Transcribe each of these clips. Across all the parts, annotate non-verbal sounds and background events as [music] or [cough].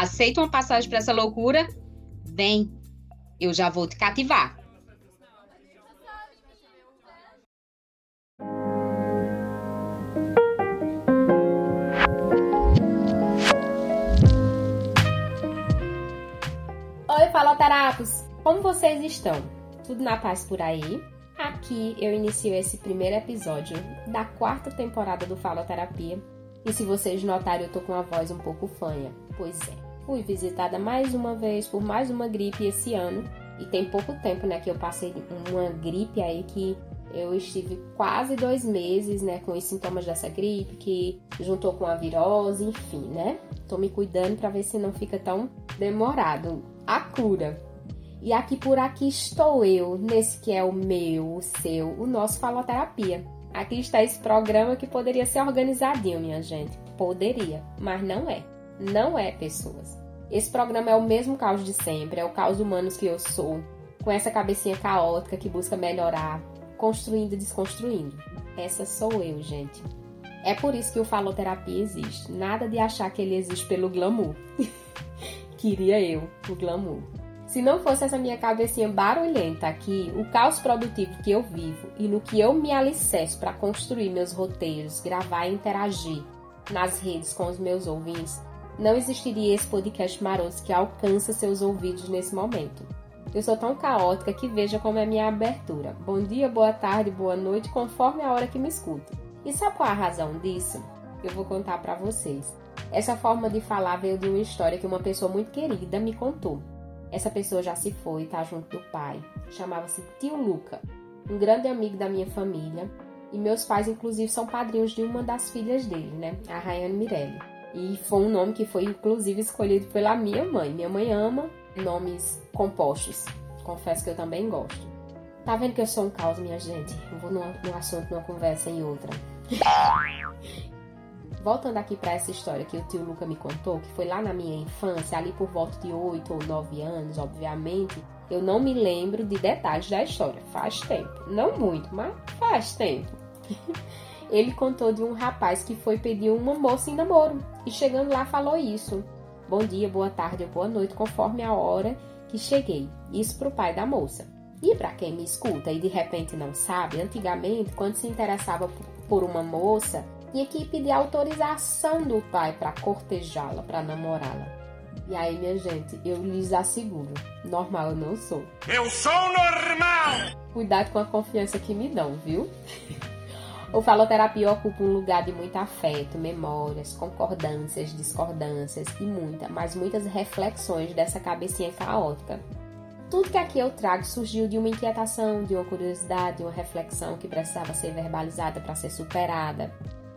Aceita uma passagem para essa loucura? Vem, eu já vou te cativar. Oi, faloterapos! Como vocês estão? Tudo na paz por aí? Aqui eu inicio esse primeiro episódio da quarta temporada do Faloterapia. E se vocês notarem, eu tô com uma voz um pouco fanha. Pois é, fui visitada mais uma vez por mais uma gripe esse ano. E tem pouco tempo, né, que eu passei uma gripe aí que eu estive quase dois meses, né, com os sintomas dessa gripe, que juntou com a virose, enfim, né? Tô me cuidando para ver se não fica tão demorado a cura. E aqui por aqui estou eu, nesse que é o meu, o seu, o nosso Faloterapia. Aqui está esse programa que poderia ser organizadinho, minha gente. Poderia, mas não é não é pessoas. Esse programa é o mesmo caos de sempre, é o caos humanos que eu sou, com essa cabecinha caótica que busca melhorar, construindo e desconstruindo. Essa sou eu, gente. É por isso que o Faloterapia existe. Nada de achar que ele existe pelo glamour. [laughs] Queria eu, o glamour. Se não fosse essa minha cabecinha barulhenta aqui, o caos produtivo que eu vivo e no que eu me alicerço para construir meus roteiros, gravar e interagir nas redes com os meus ouvintes, não existiria esse podcast maroto que alcança seus ouvidos nesse momento. Eu sou tão caótica que veja como é minha abertura. Bom dia, boa tarde, boa noite, conforme a hora que me escuta. E sabe qual é a razão disso? Eu vou contar para vocês. Essa forma de falar veio de uma história que uma pessoa muito querida me contou. Essa pessoa já se foi, tá junto do pai. Chamava-se Tio Luca, um grande amigo da minha família. E meus pais, inclusive, são padrinhos de uma das filhas dele, né? A Rayane Mirelli. E foi um nome que foi inclusive escolhido pela minha mãe. Minha mãe ama nomes compostos. Confesso que eu também gosto. Tá vendo que eu sou um caos, minha gente? Eu vou num, num assunto, numa conversa em outra. [laughs] Voltando aqui para essa história que o tio Luca me contou, que foi lá na minha infância, ali por volta de 8 ou 9 anos, obviamente, eu não me lembro de detalhes da história. Faz tempo. Não muito, mas faz tempo. [laughs] ele contou de um rapaz que foi pedir uma moça em namoro e chegando lá falou isso. Bom dia, boa tarde ou boa noite, conforme a hora que cheguei. Isso para o pai da moça. E para quem me escuta e de repente não sabe, antigamente, quando se interessava por uma moça, tinha que pedir autorização do pai para cortejá-la, para namorá-la. E aí, minha gente, eu lhes asseguro, normal eu não sou. Eu sou normal! Cuidado com a confiança que me dão, viu? [laughs] O faloterapia ocupa um lugar de muito afeto, memórias, concordâncias, discordâncias e muita, mas muitas reflexões dessa cabecinha caótica. Tudo que aqui eu trago surgiu de uma inquietação, de uma curiosidade, de uma reflexão que precisava ser verbalizada para ser superada.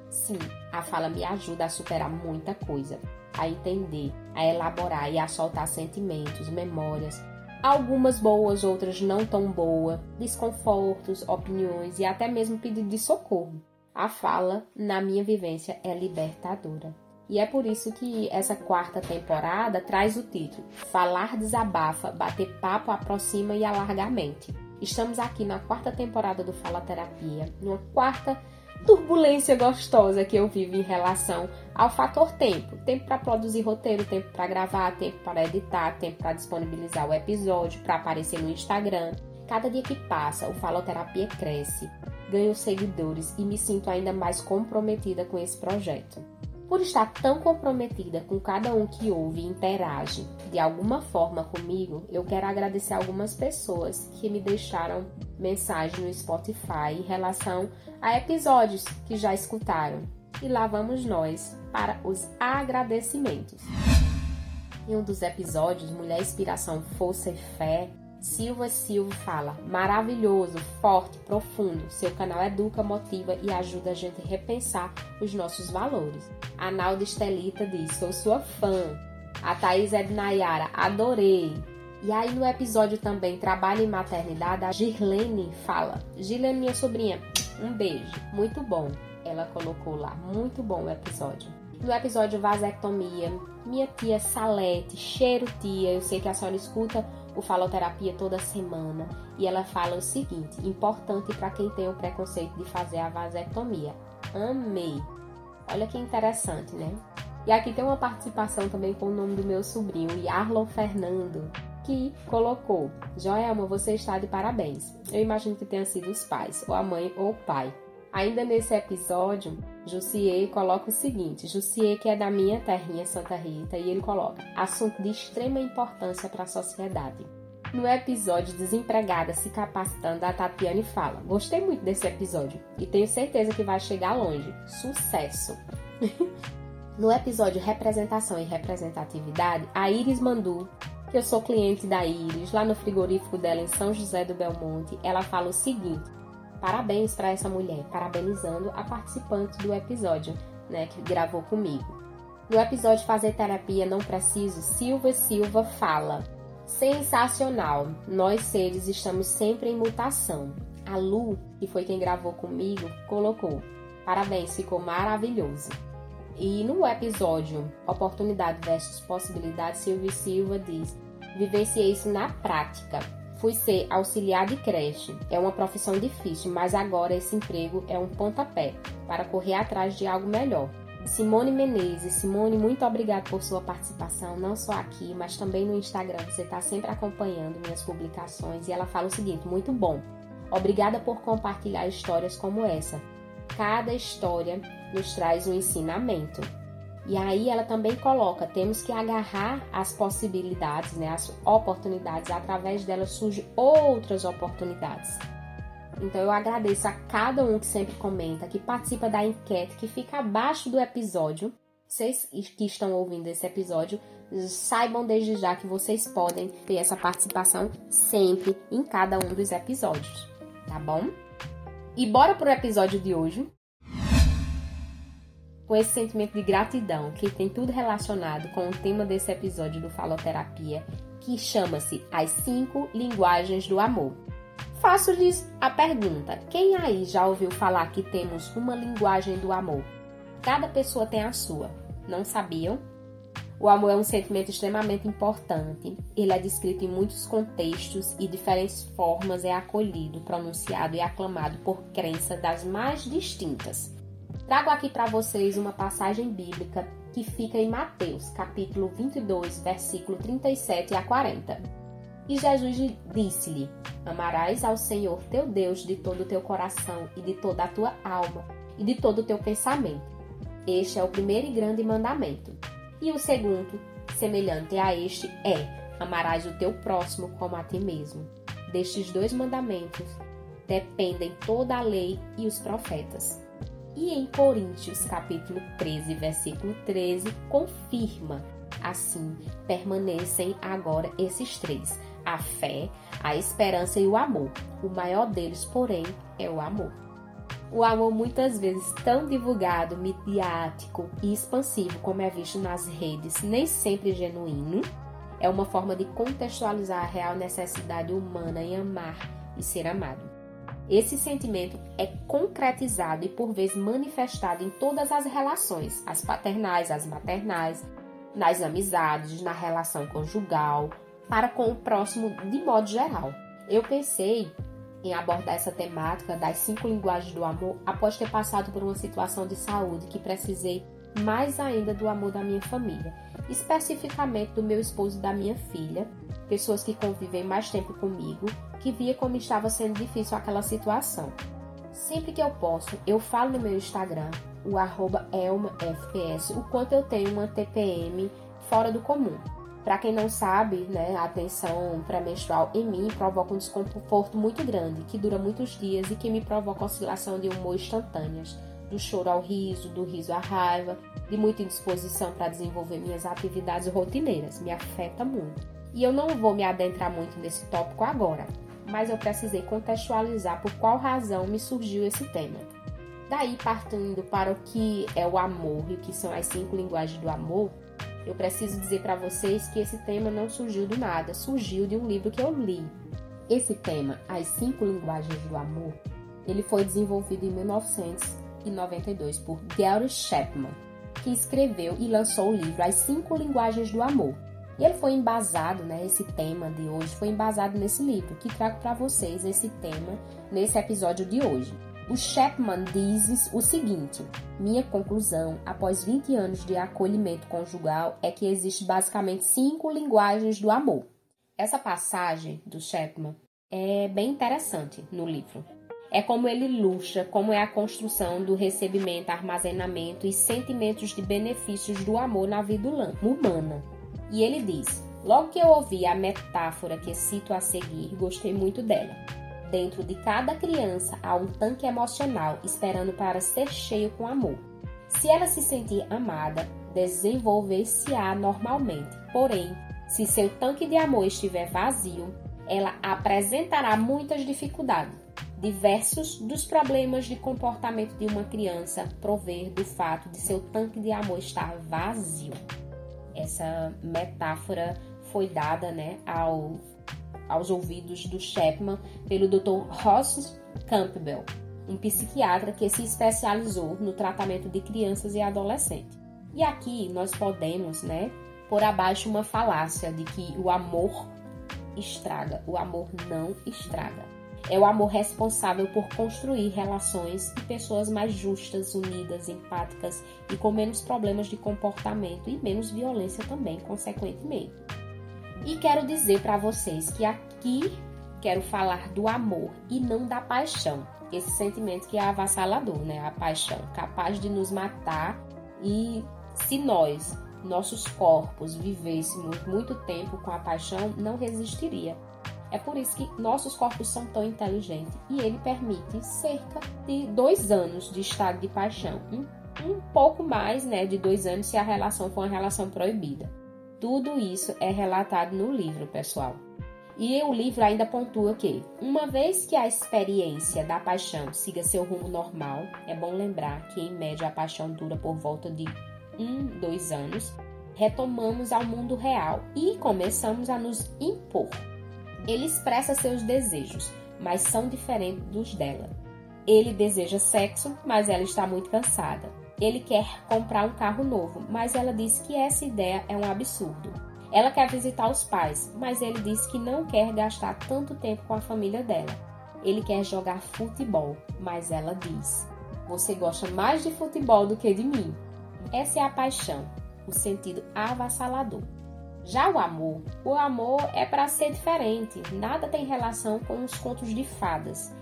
Sim, a fala me ajuda a superar muita coisa, a entender, a elaborar e a soltar sentimentos, memórias, algumas boas, outras não tão boas, desconfortos, opiniões e até mesmo pedido de socorro. A fala, na minha vivência, é libertadora. E é por isso que essa quarta temporada traz o título Falar desabafa, bater papo aproxima e alarga a mente. Estamos aqui na quarta temporada do Fala Terapia, numa quarta turbulência gostosa que eu vivo em relação ao fator tempo. Tempo para produzir roteiro, tempo para gravar, tempo para editar, tempo para disponibilizar o episódio, para aparecer no Instagram. Cada dia que passa, o Faloterapia cresce, ganho seguidores e me sinto ainda mais comprometida com esse projeto. Por estar tão comprometida com cada um que ouve e interage de alguma forma comigo, eu quero agradecer algumas pessoas que me deixaram mensagem no Spotify em relação a episódios que já escutaram. E lá vamos nós para os agradecimentos. Em um dos episódios, Mulher Inspiração, Força e Fé, Silva Silva fala: maravilhoso, forte, profundo. Seu canal educa, motiva e ajuda a gente a repensar os nossos valores. A Nalda Estelita diz: sou sua fã. A Thaís é de Nayara, adorei. E aí no episódio também Trabalho em Maternidade, a Girlene fala: Girlene, minha sobrinha, um beijo, muito bom. Ela colocou lá, muito bom o episódio. No episódio Vasectomia, minha tia Salete, cheiro tia, eu sei que a senhora escuta o Faloterapia toda semana e ela fala o seguinte: importante para quem tem o preconceito de fazer a vasectomia. Amei. Olha que interessante, né? E aqui tem uma participação também com o nome do meu sobrinho, Yarlon Fernando, que colocou: Joelma, você está de parabéns. Eu imagino que tenha sido os pais, ou a mãe ou o pai. Ainda nesse episódio, Jussier coloca o seguinte: Jussier, que é da minha terrinha Santa Rita, e ele coloca: assunto de extrema importância para a sociedade. No episódio Desempregada se capacitando, a Tatiane fala: Gostei muito desse episódio e tenho certeza que vai chegar longe. Sucesso! [laughs] no episódio Representação e Representatividade, a Iris Mandu, que eu sou cliente da Iris, lá no frigorífico dela em São José do Belmonte, ela fala o seguinte: Parabéns para essa mulher, parabenizando a participante do episódio, né, que gravou comigo. No episódio Fazer Terapia Não Preciso, Silva Silva fala: Sensacional! Nós seres estamos sempre em mutação. A Lu, que foi quem gravou comigo, colocou: Parabéns, ficou maravilhoso. E no episódio Oportunidade versus Possibilidade, Silvio Silva diz: Vivenciei isso na prática Fui ser auxiliar de creche. É uma profissão difícil, mas agora esse emprego é um pontapé para correr atrás de algo melhor. Simone Menezes. Simone, muito obrigada por sua participação, não só aqui, mas também no Instagram. Você está sempre acompanhando minhas publicações e ela fala o seguinte: muito bom. Obrigada por compartilhar histórias como essa. Cada história nos traz um ensinamento. E aí ela também coloca, temos que agarrar as possibilidades, né, as oportunidades, através delas surgem outras oportunidades. Então eu agradeço a cada um que sempre comenta, que participa da enquete, que fica abaixo do episódio. Vocês que estão ouvindo esse episódio, saibam desde já que vocês podem ter essa participação sempre em cada um dos episódios, tá bom? E bora pro episódio de hoje com esse sentimento de gratidão que tem tudo relacionado com o tema desse episódio do Faloterapia, que chama-se As Cinco Linguagens do Amor. Faço-lhes a pergunta: quem aí já ouviu falar que temos uma linguagem do amor? Cada pessoa tem a sua, não sabiam? O amor é um sentimento extremamente importante. Ele é descrito em muitos contextos e diferentes formas é acolhido, pronunciado e aclamado por crenças das mais distintas. Trago aqui para vocês uma passagem bíblica que fica em Mateus, capítulo 22, versículo 37 a 40. E Jesus disse-lhe: Amarás ao Senhor teu Deus de todo o teu coração e de toda a tua alma e de todo o teu pensamento. Este é o primeiro e grande mandamento. E o segundo, semelhante a este, é: Amarás o teu próximo como a ti mesmo. Destes dois mandamentos dependem toda a lei e os profetas. E em Coríntios, capítulo 13, versículo 13, confirma: assim permanecem agora esses três: a fé, a esperança e o amor. O maior deles, porém, é o amor. O amor, muitas vezes tão divulgado, midiático e expansivo como é visto nas redes, nem sempre genuíno, é uma forma de contextualizar a real necessidade humana em amar e ser amado. Esse sentimento é concretizado e por vezes manifestado em todas as relações, as paternais, as maternais, nas amizades, na relação conjugal, para com o próximo de modo geral. Eu pensei em abordar essa temática das cinco linguagens do amor após ter passado por uma situação de saúde que precisei mais ainda do amor da minha família, especificamente do meu esposo e da minha filha, pessoas que convivem mais tempo comigo, que via como estava sendo difícil aquela situação. Sempre que eu posso, eu falo no meu Instagram, o arroba ElmaFPS, o quanto eu tenho uma TPM fora do comum. Para quem não sabe, né, a tensão pré-menstrual em mim provoca um desconforto muito grande, que dura muitos dias e que me provoca oscilação de humor instantâneas do choro ao riso, do riso à raiva, de muita indisposição para desenvolver minhas atividades rotineiras. Me afeta muito. E eu não vou me adentrar muito nesse tópico agora, mas eu precisei contextualizar por qual razão me surgiu esse tema. Daí, partindo para o que é o amor e o que são as cinco linguagens do amor, Eu preciso dizer para vocês que esse tema não surgiu do nada, surgiu de um livro que eu li. Esse tema, As Cinco Linguagens do Amor, ele foi desenvolvido em 1992 por Gary Chapman, que escreveu e lançou o livro As Cinco Linguagens do Amor. E ele foi embasado, né, esse tema de hoje foi embasado nesse livro, que trago para vocês esse tema nesse episódio de hoje. O Chapman diz o seguinte: Minha conclusão, após 20 anos de acolhimento conjugal, é que existe basicamente cinco linguagens do amor. Essa passagem do Chapman é bem interessante no livro. É como ele ilustra como é a construção do recebimento, armazenamento e sentimentos de benefícios do amor na vida humana. E ele diz: Logo que eu ouvi a metáfora que cito a seguir, gostei muito dela. Dentro de cada criança há um tanque emocional esperando para ser cheio com amor. Se ela se sentir amada, desenvolver-se-á normalmente. Porém, se seu tanque de amor estiver vazio, ela apresentará muitas dificuldades. Diversos dos problemas de comportamento de uma criança prover do fato de seu tanque de amor estar vazio. Essa metáfora foi dada né, ao aos ouvidos do Chapman pelo Dr. Ross Campbell, um psiquiatra que se especializou no tratamento de crianças e adolescentes. E aqui nós podemos, né, por abaixo uma falácia de que o amor estraga. O amor não estraga. É o amor responsável por construir relações e pessoas mais justas, unidas, empáticas e com menos problemas de comportamento e menos violência também, consequentemente. E quero dizer para vocês que aqui quero falar do amor e não da paixão. Esse sentimento que é avassalador, né? A paixão, capaz de nos matar. E se nós, nossos corpos, vivêssemos muito tempo com a paixão, não resistiria. É por isso que nossos corpos são tão inteligentes e ele permite cerca de dois anos de estado de paixão. Um, um pouco mais né, de dois anos se a relação for uma relação proibida. Tudo isso é relatado no livro, pessoal. E o livro ainda pontua que, uma vez que a experiência da paixão siga seu rumo normal, é bom lembrar que, em média, a paixão dura por volta de um, dois anos, retomamos ao mundo real e começamos a nos impor. Ele expressa seus desejos, mas são diferentes dos dela. Ele deseja sexo, mas ela está muito cansada. Ele quer comprar um carro novo, mas ela diz que essa ideia é um absurdo. Ela quer visitar os pais, mas ele diz que não quer gastar tanto tempo com a família dela. Ele quer jogar futebol, mas ela diz: Você gosta mais de futebol do que de mim. Essa é a paixão, o sentido avassalador. Já o amor, o amor é para ser diferente, nada tem relação com os contos de fadas.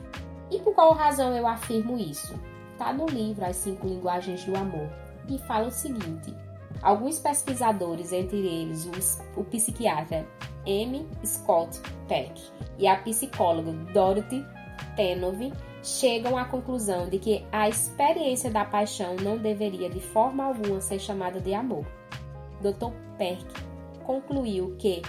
E por qual razão eu afirmo isso? está no livro As Cinco Linguagens do Amor e fala o seguinte: alguns pesquisadores, entre eles o, o psiquiatra M. Scott Peck e a psicóloga Dorothy Tenove, chegam à conclusão de que a experiência da paixão não deveria de forma alguma ser chamada de amor. Dr. Peck concluiu que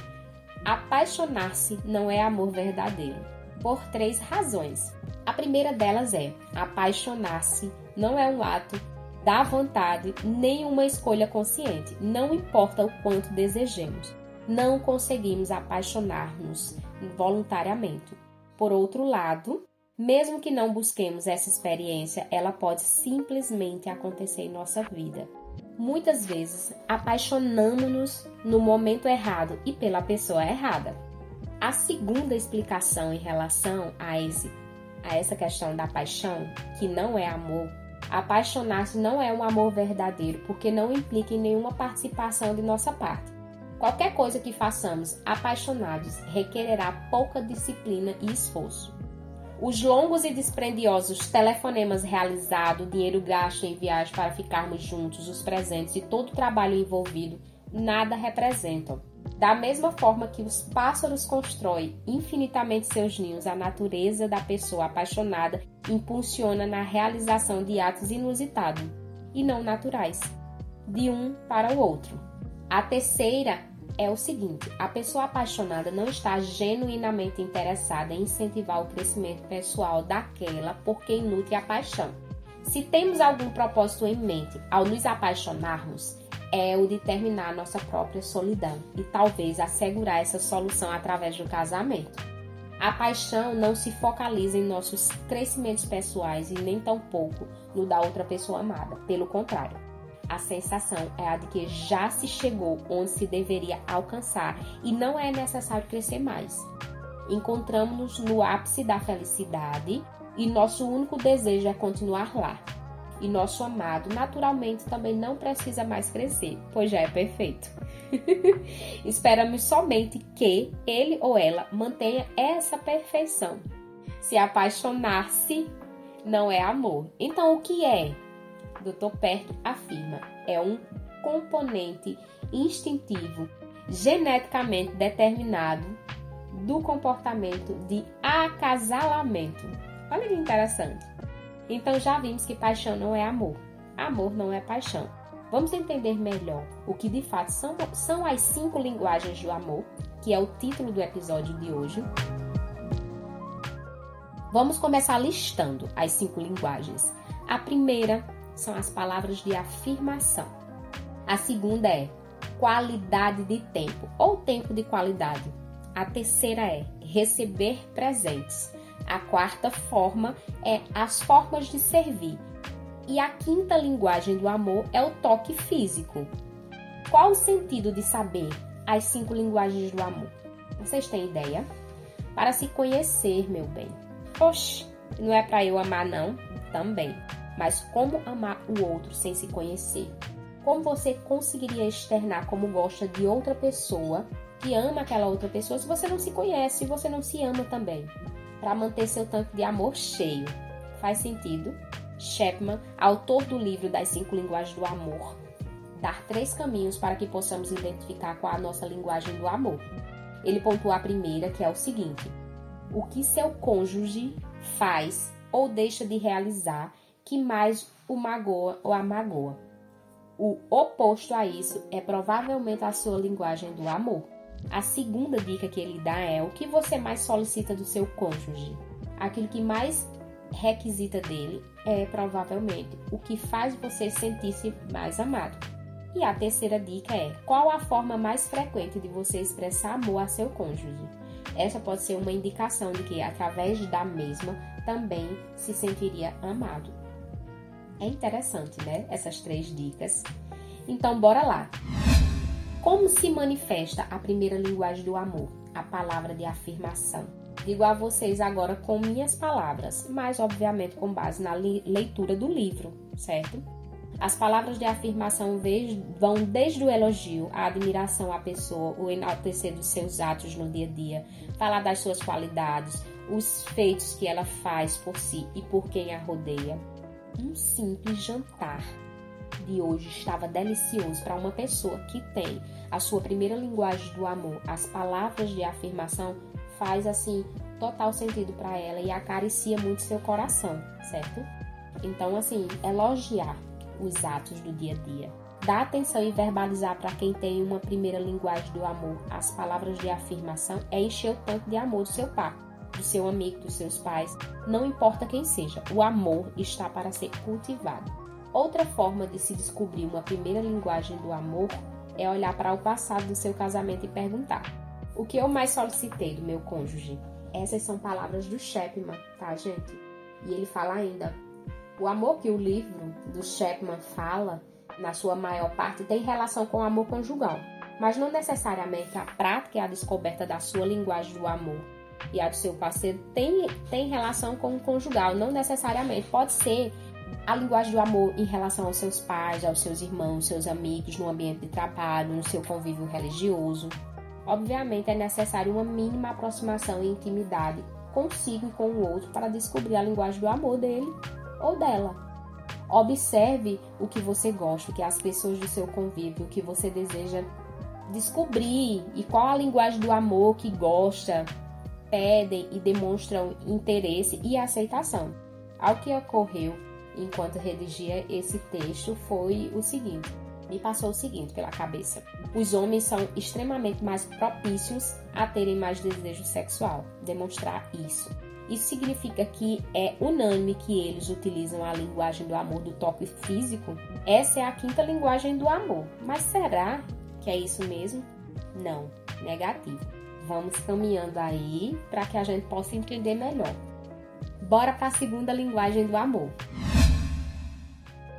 apaixonar-se não é amor verdadeiro, por três razões. A primeira delas é: apaixonar-se não é um ato da vontade nem uma escolha consciente, não importa o quanto desejemos. Não conseguimos apaixonar-nos voluntariamente. Por outro lado, mesmo que não busquemos essa experiência, ela pode simplesmente acontecer em nossa vida. Muitas vezes apaixonamos-nos no momento errado e pela pessoa errada. A segunda explicação em relação a esse a essa questão da paixão, que não é amor, apaixonar-se não é um amor verdadeiro, porque não implica em nenhuma participação de nossa parte. Qualquer coisa que façamos apaixonados requererá pouca disciplina e esforço. Os longos e dispendiosos telefonemas realizados, o dinheiro gasto em viagem para ficarmos juntos, os presentes e todo o trabalho envolvido nada representam da mesma forma que os pássaros constroem infinitamente seus ninhos, a natureza da pessoa apaixonada impulsiona na realização de atos inusitados e não naturais, de um para o outro. A terceira é o seguinte: a pessoa apaixonada não está genuinamente interessada em incentivar o crescimento pessoal daquela por quem nutre a paixão. Se temos algum propósito em mente ao nos apaixonarmos, é o de terminar nossa própria solidão e talvez assegurar essa solução através do casamento. A paixão não se focaliza em nossos crescimentos pessoais e nem tampouco no da outra pessoa amada. Pelo contrário, a sensação é a de que já se chegou onde se deveria alcançar e não é necessário crescer mais. Encontramos-nos no ápice da felicidade e nosso único desejo é continuar lá. E nosso amado, naturalmente, também não precisa mais crescer, pois já é perfeito. [laughs] Esperamos somente que ele ou ela mantenha essa perfeição. Se apaixonar-se não é amor. Então, o que é? Dr. Perto afirma: é um componente instintivo, geneticamente determinado do comportamento de acasalamento. Olha que interessante. Então já vimos que paixão não é amor. Amor não é paixão. Vamos entender melhor o que de fato são, são as cinco linguagens do amor, que é o título do episódio de hoje. Vamos começar listando as cinco linguagens. A primeira são as palavras de afirmação. A segunda é qualidade de tempo ou tempo de qualidade. A terceira é receber presentes. A quarta forma é as formas de servir. E a quinta linguagem do amor é o toque físico. Qual o sentido de saber as cinco linguagens do amor? Vocês têm ideia? Para se conhecer, meu bem. Oxe, não é para eu amar, não? Também. Mas como amar o outro sem se conhecer? Como você conseguiria externar como gosta de outra pessoa que ama aquela outra pessoa se você não se conhece, se você não se ama também? Para manter seu tanque de amor cheio. Faz sentido? Chapman, autor do livro Das Cinco Linguagens do Amor, dar três caminhos para que possamos identificar qual a nossa linguagem do amor. Ele pontua a primeira, que é o seguinte: o que seu cônjuge faz ou deixa de realizar que mais o magoa ou a magoa. O oposto a isso é provavelmente a sua linguagem do amor. A segunda dica que ele dá é o que você mais solicita do seu cônjuge. Aquilo que mais requisita dele é provavelmente o que faz você sentir-se mais amado. E a terceira dica é qual a forma mais frequente de você expressar amor a seu cônjuge. Essa pode ser uma indicação de que, através da mesma, também se sentiria amado. É interessante, né? Essas três dicas. Então, bora lá! Como se manifesta a primeira linguagem do amor? A palavra de afirmação. Digo a vocês agora com minhas palavras, mas obviamente com base na leitura do livro, certo? As palavras de afirmação vão desde o elogio, a admiração à pessoa, o enaltecer dos seus atos no dia a dia, falar das suas qualidades, os feitos que ela faz por si e por quem a rodeia. Um simples jantar de hoje estava delicioso para uma pessoa que tem a sua primeira linguagem do amor, as palavras de afirmação, faz assim total sentido para ela e acaricia muito seu coração, certo? Então, assim, elogiar os atos do dia a dia. Dar atenção e verbalizar para quem tem uma primeira linguagem do amor, as palavras de afirmação, é encher o tanque de amor do seu pai, do seu amigo, dos seus pais, não importa quem seja, o amor está para ser cultivado. Outra forma de se descobrir uma primeira linguagem do amor é olhar para o passado do seu casamento e perguntar: o que eu mais solicitei do meu cônjuge? Essas são palavras do Chapman, tá, gente? E ele fala ainda: o amor que o livro do Chapman fala, na sua maior parte, tem relação com o amor conjugal, mas não necessariamente a prática e a descoberta da sua linguagem do amor e a do seu parceiro tem, tem relação com o conjugal, não necessariamente. Pode ser a linguagem do amor em relação aos seus pais, aos seus irmãos, seus amigos, no ambiente de trabalho, no seu convívio religioso. Obviamente é necessário uma mínima aproximação e intimidade consigo e com o outro para descobrir a linguagem do amor dele ou dela. Observe o que você gosta, o que as pessoas do seu convívio, o que você deseja descobrir e qual a linguagem do amor que gosta, pedem e demonstram interesse e aceitação. Ao que ocorreu enquanto redigia esse texto foi o seguinte: me passou o seguinte pela cabeça. Os homens são extremamente mais propícios a terem mais desejo sexual, demonstrar isso. Isso significa que é unânime que eles utilizam a linguagem do amor do toque físico? Essa é a quinta linguagem do amor. Mas será que é isso mesmo? Não, negativo. Vamos caminhando aí para que a gente possa entender melhor. Bora para a segunda linguagem do amor.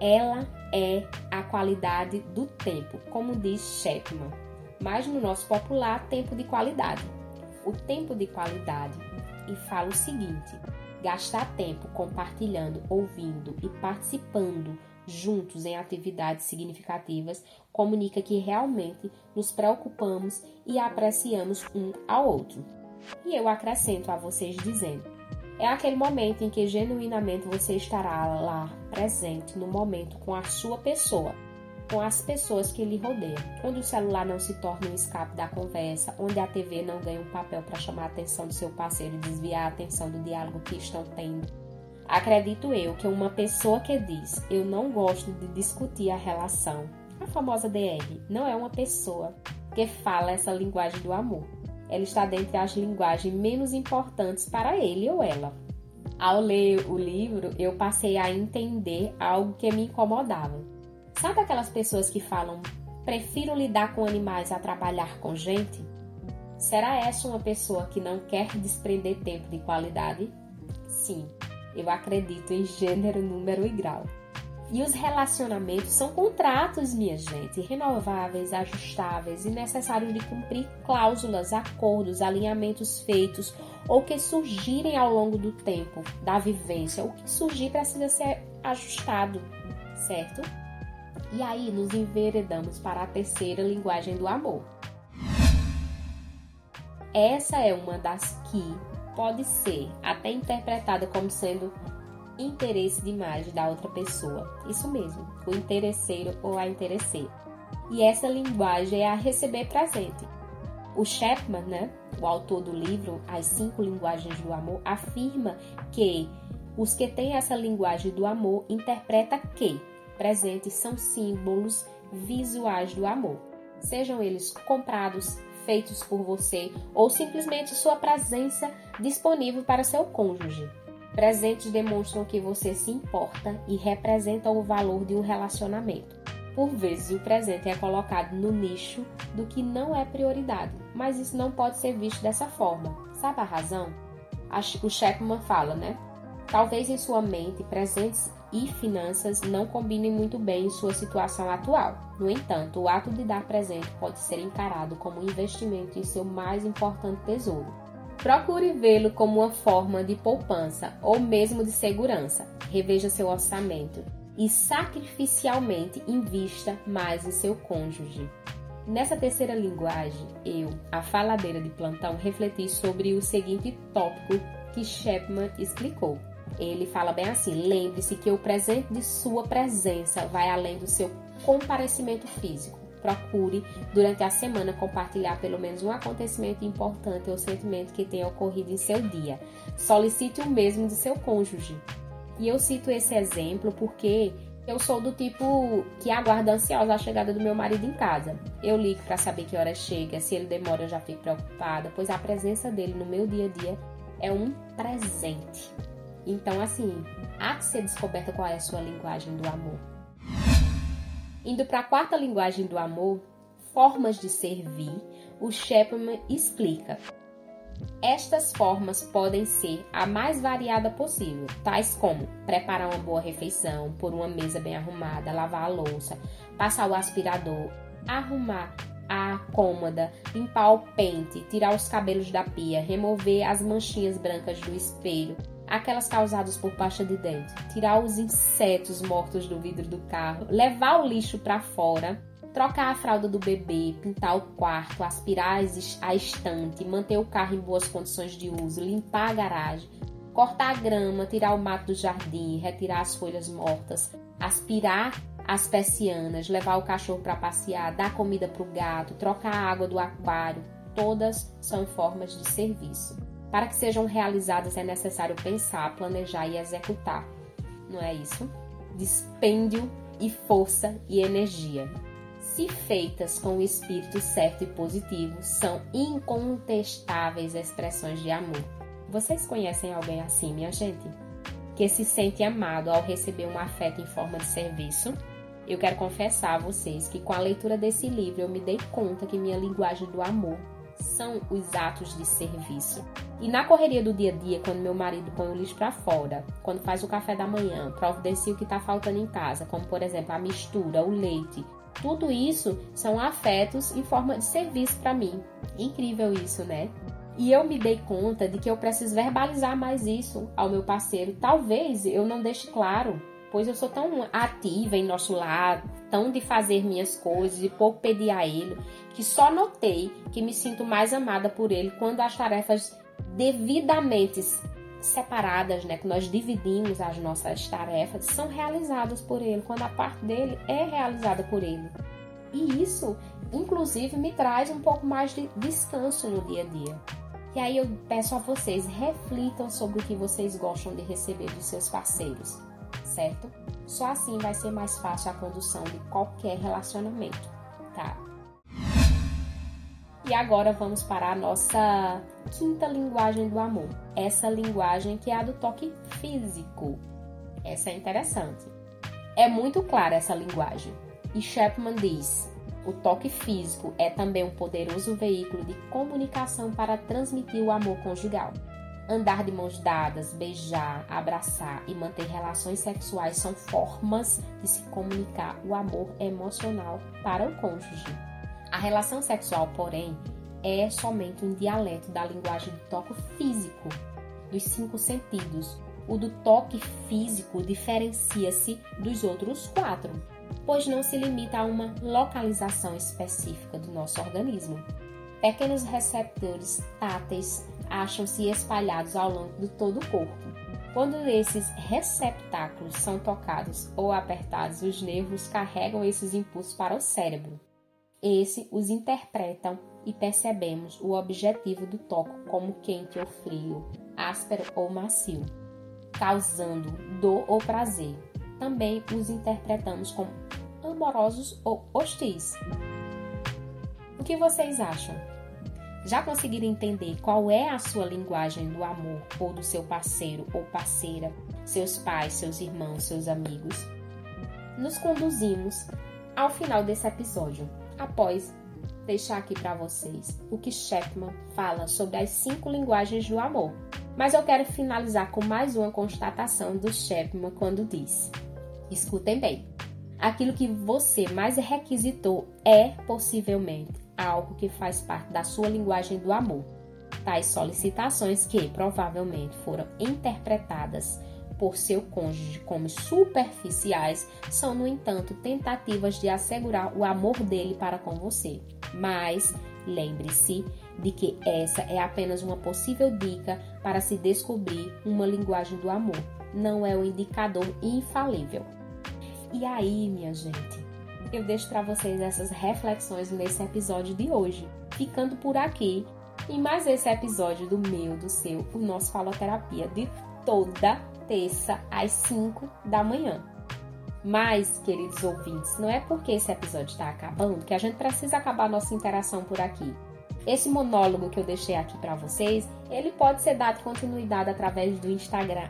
Ela é a qualidade do tempo, como diz Chapman, mas no nosso popular, tempo de qualidade. O tempo de qualidade e fala o seguinte: gastar tempo compartilhando, ouvindo e participando juntos em atividades significativas comunica que realmente nos preocupamos e apreciamos um ao outro. E eu acrescento a vocês dizendo: é aquele momento em que genuinamente você estará lá presente no momento com a sua pessoa, com as pessoas que lhe rodeiam, onde o celular não se torna um escape da conversa, onde a TV não ganha um papel para chamar a atenção do seu parceiro e desviar a atenção do diálogo que estão tendo. Acredito eu que uma pessoa que diz eu não gosto de discutir a relação, a famosa DR, não é uma pessoa que fala essa linguagem do amor. Ela está dentre as linguagens menos importantes para ele ou ela. Ao ler o livro, eu passei a entender algo que me incomodava. Sabe aquelas pessoas que falam: prefiro lidar com animais a trabalhar com gente? Será essa uma pessoa que não quer desprender tempo de qualidade? Sim, eu acredito em gênero, número e grau. E os relacionamentos são contratos, minha gente, renováveis, ajustáveis e necessários de cumprir cláusulas, acordos, alinhamentos feitos ou que surgirem ao longo do tempo da vivência. O que surgir precisa ser ajustado, certo? E aí nos enveredamos para a terceira linguagem do amor. Essa é uma das que pode ser até interpretada como sendo interesse demais da outra pessoa. Isso mesmo, o interesseiro ou a interesseira. E essa linguagem é a receber presente. O Chapman, né, o autor do livro As Cinco Linguagens do Amor, afirma que os que têm essa linguagem do amor interpreta que presentes são símbolos visuais do amor, sejam eles comprados, feitos por você ou simplesmente sua presença disponível para seu cônjuge. Presentes demonstram que você se importa e representam o valor de um relacionamento. Por vezes, o presente é colocado no nicho do que não é prioridade, mas isso não pode ser visto dessa forma. Sabe a razão? O Chapman fala, né? Talvez em sua mente, presentes e finanças não combinem muito bem em sua situação atual. No entanto, o ato de dar presente pode ser encarado como um investimento em seu mais importante tesouro. Procure vê-lo como uma forma de poupança ou mesmo de segurança. Reveja seu orçamento e sacrificialmente invista mais em seu cônjuge. Nessa terceira linguagem, eu, a faladeira de plantão, refleti sobre o seguinte tópico que Chapman explicou. Ele fala bem assim: lembre-se que o presente de sua presença vai além do seu comparecimento físico. Procure, durante a semana, compartilhar pelo menos um acontecimento importante ou sentimento que tenha ocorrido em seu dia. Solicite o mesmo de seu cônjuge. E eu cito esse exemplo porque eu sou do tipo que aguarda ansiosa a chegada do meu marido em casa. Eu ligo para saber que hora chega, se ele demora eu já fico preocupada, pois a presença dele no meu dia a dia é um presente. Então, assim, há que ser descoberta qual é a sua linguagem do amor. Indo para a quarta linguagem do amor, formas de servir, o Chapman explica. Estas formas podem ser a mais variada possível, tais como preparar uma boa refeição, pôr uma mesa bem arrumada, lavar a louça, passar o aspirador, arrumar a cômoda, limpar o pente, tirar os cabelos da pia, remover as manchinhas brancas do espelho, aquelas causadas por pasta de dente, tirar os insetos mortos do vidro do carro, levar o lixo para fora, trocar a fralda do bebê, pintar o quarto, aspirar a estante, manter o carro em boas condições de uso, limpar a garagem, cortar a grama, tirar o mato do jardim, retirar as folhas mortas, aspirar as persianas, levar o cachorro para passear, dar comida para o gato, trocar a água do aquário, todas são formas de serviço. Para que sejam realizadas é necessário pensar, planejar e executar. Não é isso? Dispêndio e força e energia. Se feitas com o espírito certo e positivo, são incontestáveis expressões de amor. Vocês conhecem alguém assim, minha gente? Que se sente amado ao receber um afeto em forma de serviço? Eu quero confessar a vocês que com a leitura desse livro eu me dei conta que minha linguagem do amor são os atos de serviço. E na correria do dia a dia, quando meu marido põe o lixo para fora, quando faz o café da manhã, providencia o que está faltando em casa, como por exemplo a mistura, o leite, tudo isso são afetos em forma de serviço para mim. Incrível isso, né? E eu me dei conta de que eu preciso verbalizar mais isso ao meu parceiro. Talvez eu não deixe claro, pois eu sou tão ativa em nosso lar, tão de fazer minhas coisas e pouco pedir a ele, que só notei que me sinto mais amada por ele quando as tarefas devidamente separadas, né, que nós dividimos as nossas tarefas, são realizadas por ele, quando a parte dele é realizada por ele. E isso, inclusive, me traz um pouco mais de descanso no dia a dia. E aí eu peço a vocês, reflitam sobre o que vocês gostam de receber dos seus parceiros, certo? Só assim vai ser mais fácil a condução de qualquer relacionamento, tá? E agora vamos para a nossa quinta linguagem do amor. Essa linguagem que é a do toque físico. Essa é interessante. É muito clara essa linguagem. E Chapman diz: o toque físico é também um poderoso veículo de comunicação para transmitir o amor conjugal. Andar de mãos dadas, beijar, abraçar e manter relações sexuais são formas de se comunicar o amor emocional para o cônjuge. A relação sexual, porém, é somente um dialeto da linguagem do toque físico, dos cinco sentidos. O do toque físico diferencia-se dos outros quatro, pois não se limita a uma localização específica do nosso organismo. Pequenos receptores táteis acham-se espalhados ao longo de todo o corpo. Quando esses receptáculos são tocados ou apertados, os nervos carregam esses impulsos para o cérebro. Esse os interpretam e percebemos o objetivo do toque como quente ou frio, áspero ou macio, causando dor ou prazer. Também os interpretamos como amorosos ou hostis. O que vocês acham? Já conseguiram entender qual é a sua linguagem do amor ou do seu parceiro ou parceira, seus pais, seus irmãos, seus amigos? Nos conduzimos ao final desse episódio após deixar aqui para vocês o que Chapman fala sobre as cinco linguagens do amor. Mas eu quero finalizar com mais uma constatação do Chapman quando diz: escutem bem, aquilo que você mais requisitou é possivelmente algo que faz parte da sua linguagem do amor. Tais solicitações que provavelmente foram interpretadas por seu cônjuge como superficiais são, no entanto, tentativas de assegurar o amor dele para com você. Mas lembre-se de que essa é apenas uma possível dica para se descobrir uma linguagem do amor, não é um indicador infalível. E aí, minha gente, eu deixo para vocês essas reflexões nesse episódio de hoje, ficando por aqui em mais esse episódio do meu, do seu, o nosso Faloterapia de toda terça às 5 da manhã. Mas, queridos ouvintes, não é porque esse episódio está acabando que a gente precisa acabar nossa interação por aqui. Esse monólogo que eu deixei aqui para vocês, ele pode ser dado continuidade através do Instagram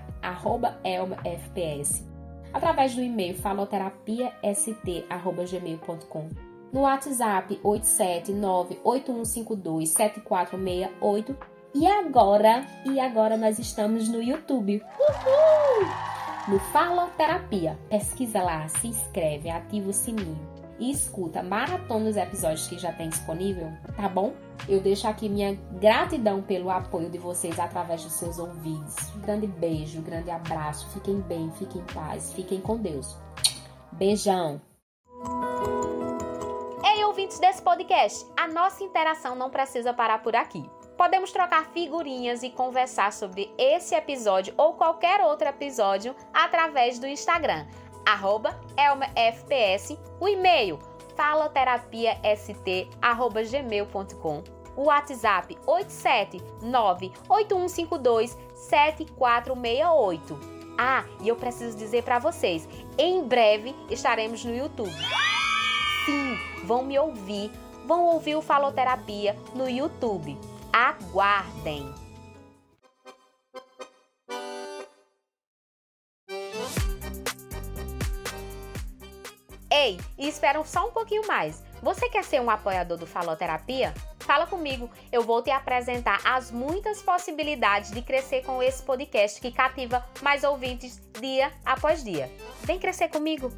@elmafps, através do e-mail faloterapiast@gmail.com, no WhatsApp 87981527468 e agora, e agora nós estamos no YouTube. Uhul! No Faloterapia. Pesquisa lá, se inscreve, ativa o sininho e escuta maratona os episódios que já tem disponível, tá bom? Eu deixo aqui minha gratidão pelo apoio de vocês através dos seus ouvidos. Um grande beijo, um grande abraço. Fiquem bem, fiquem em paz, fiquem com Deus. Beijão. Ei, ouvintes desse podcast, a nossa interação não precisa parar por aqui. Podemos trocar figurinhas e conversar sobre esse episódio ou qualquer outro episódio através do Instagram, arroba ElmaFPS, o e-mail faloterapiast.gmail.com, o WhatsApp 87981527468. Ah, e eu preciso dizer para vocês, em breve estaremos no YouTube. Sim, vão me ouvir, vão ouvir o Faloterapia no YouTube. Aguardem! Ei, e esperam só um pouquinho mais. Você quer ser um apoiador do Faloterapia? Fala comigo, eu vou te apresentar as muitas possibilidades de crescer com esse podcast que cativa mais ouvintes dia após dia. Vem crescer comigo!